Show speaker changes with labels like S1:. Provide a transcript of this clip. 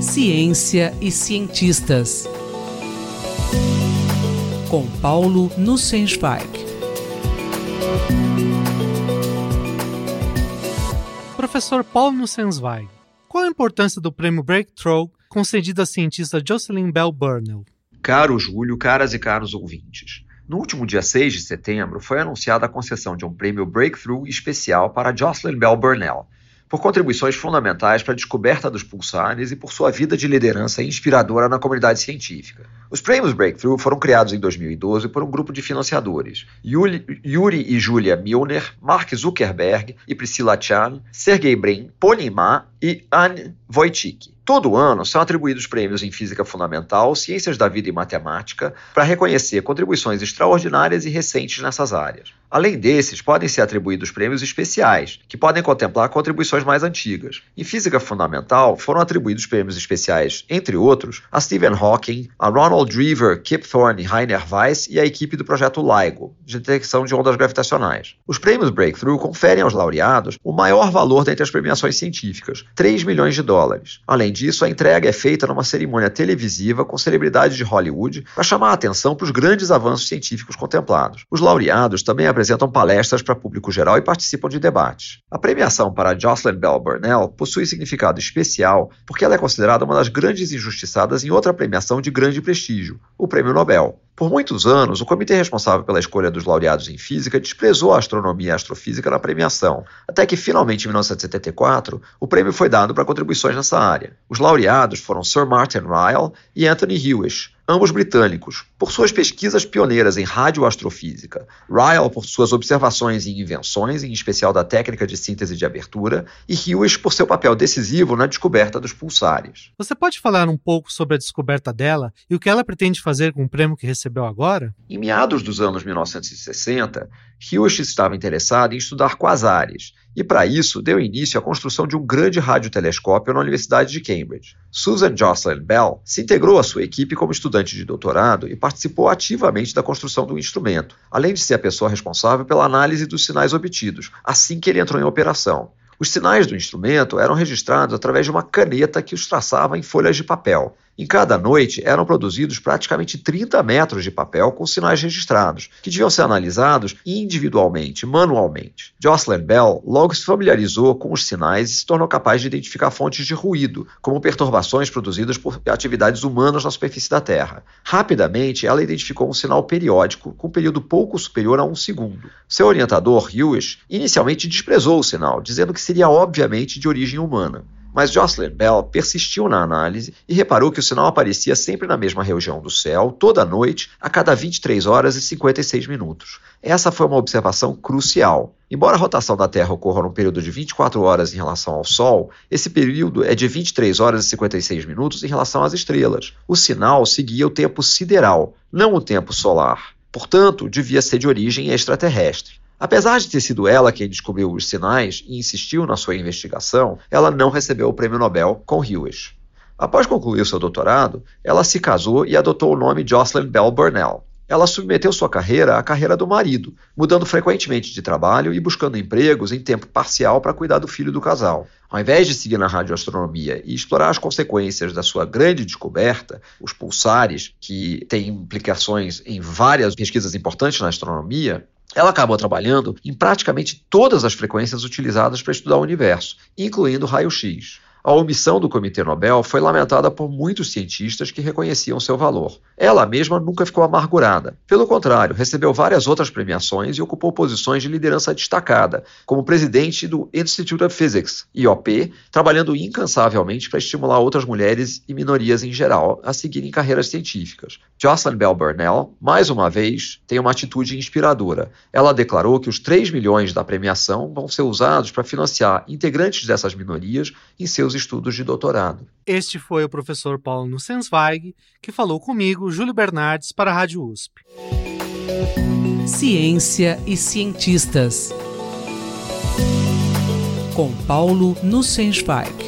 S1: Ciência e cientistas. Com Paulo Nussensweig.
S2: Professor Paulo Nussensweig, qual a importância do prêmio Breakthrough concedido à cientista Jocelyn Bell Burnell?
S3: Caro Júlio, caras e caros ouvintes. No último dia 6 de setembro, foi anunciada a concessão de um prêmio Breakthrough especial para Jocelyn Bell Burnell, por contribuições fundamentais para a descoberta dos pulsares e por sua vida de liderança inspiradora na comunidade científica. Os prêmios Breakthrough foram criados em 2012 por um grupo de financiadores: Yuri, e Julia Milner, Mark Zuckerberg e Priscilla Chan, Sergey Brin, Pony Ma e Anne Wojcicki. Todo ano são atribuídos prêmios em física fundamental, ciências da vida e matemática para reconhecer contribuições extraordinárias e recentes nessas áreas. Além desses, podem ser atribuídos prêmios especiais, que podem contemplar contribuições mais antigas. Em física fundamental, foram atribuídos prêmios especiais, entre outros, a Stephen Hawking, a Ronald Drever, Kip Thorne Rainer Weiss e a equipe do projeto LIGO, de detecção de ondas gravitacionais. Os prêmios Breakthrough conferem aos laureados o maior valor dentre as premiações científicas, 3 milhões de dólares. Além disso, a entrega é feita numa cerimônia televisiva com celebridades de Hollywood para chamar a atenção para os grandes avanços científicos contemplados. Os laureados também apresentam palestras para público geral e participam de debates. A premiação para Jocelyn Bell Burnell possui significado especial porque ela é considerada uma das grandes injustiçadas em outra premiação de grande prestígio, o Prêmio Nobel. Por muitos anos, o comitê responsável pela escolha dos laureados em física desprezou a astronomia e a astrofísica na premiação, até que finalmente em 1974 o prêmio foi dado para contribuições nessa área. Os laureados foram Sir Martin Ryle e Anthony Hewish, ambos britânicos, por suas pesquisas pioneiras em radioastrofísica. Ryle por suas observações e invenções, em especial da técnica de síntese de abertura, e Hewish por seu papel decisivo na descoberta dos pulsares.
S2: Você pode falar um pouco sobre a descoberta dela e o que ela pretende fazer com o prêmio que recebeu agora?
S3: Em meados dos anos 1960, Hewish estava interessado em estudar quasares e, para isso, deu início à construção de um grande radiotelescópio na Universidade de Cambridge. Susan Jocelyn Bell se integrou à sua equipe como estudante de doutorado e participou ativamente da construção do instrumento, além de ser a pessoa responsável pela análise dos sinais obtidos, assim que ele entrou em operação. Os sinais do instrumento eram registrados através de uma caneta que os traçava em folhas de papel. Em cada noite eram produzidos praticamente 30 metros de papel com sinais registrados, que deviam ser analisados individualmente, manualmente. Jocelyn Bell logo se familiarizou com os sinais e se tornou capaz de identificar fontes de ruído, como perturbações produzidas por atividades humanas na superfície da Terra. Rapidamente, ela identificou um sinal periódico com um período pouco superior a um segundo. Seu orientador, Hewish, inicialmente desprezou o sinal, dizendo que seria obviamente de origem humana. Mas Jocelyn Bell persistiu na análise e reparou que o sinal aparecia sempre na mesma região do céu, toda noite, a cada 23 horas e 56 minutos. Essa foi uma observação crucial. Embora a rotação da Terra ocorra num período de 24 horas em relação ao Sol, esse período é de 23 horas e 56 minutos em relação às estrelas. O sinal seguia o tempo sideral, não o tempo solar. Portanto, devia ser de origem extraterrestre. Apesar de ter sido ela quem descobriu os sinais e insistiu na sua investigação, ela não recebeu o prêmio Nobel com Hewish. Após concluir seu doutorado, ela se casou e adotou o nome Jocelyn Bell Burnell. Ela submeteu sua carreira à carreira do marido, mudando frequentemente de trabalho e buscando empregos em tempo parcial para cuidar do filho do casal. Ao invés de seguir na radioastronomia e explorar as consequências da sua grande descoberta, os pulsares, que têm implicações em várias pesquisas importantes na astronomia, ela acabou trabalhando em praticamente todas as frequências utilizadas para estudar o universo, incluindo raio-x. A omissão do Comitê Nobel foi lamentada por muitos cientistas que reconheciam seu valor. Ela mesma nunca ficou amargurada. Pelo contrário, recebeu várias outras premiações e ocupou posições de liderança destacada, como presidente do Institute of Physics, IOP, trabalhando incansavelmente para estimular outras mulheres e minorias em geral a seguirem carreiras científicas. Jocelyn Bell Burnell, mais uma vez, tem uma atitude inspiradora. Ela declarou que os 3 milhões da premiação vão ser usados para financiar integrantes dessas minorias em seus estudos de doutorado.
S2: Este foi o professor Paulo Nussensweig, que falou comigo, Júlio Bernardes, para a Rádio USP.
S1: Ciência e cientistas. Com Paulo Nussensweig.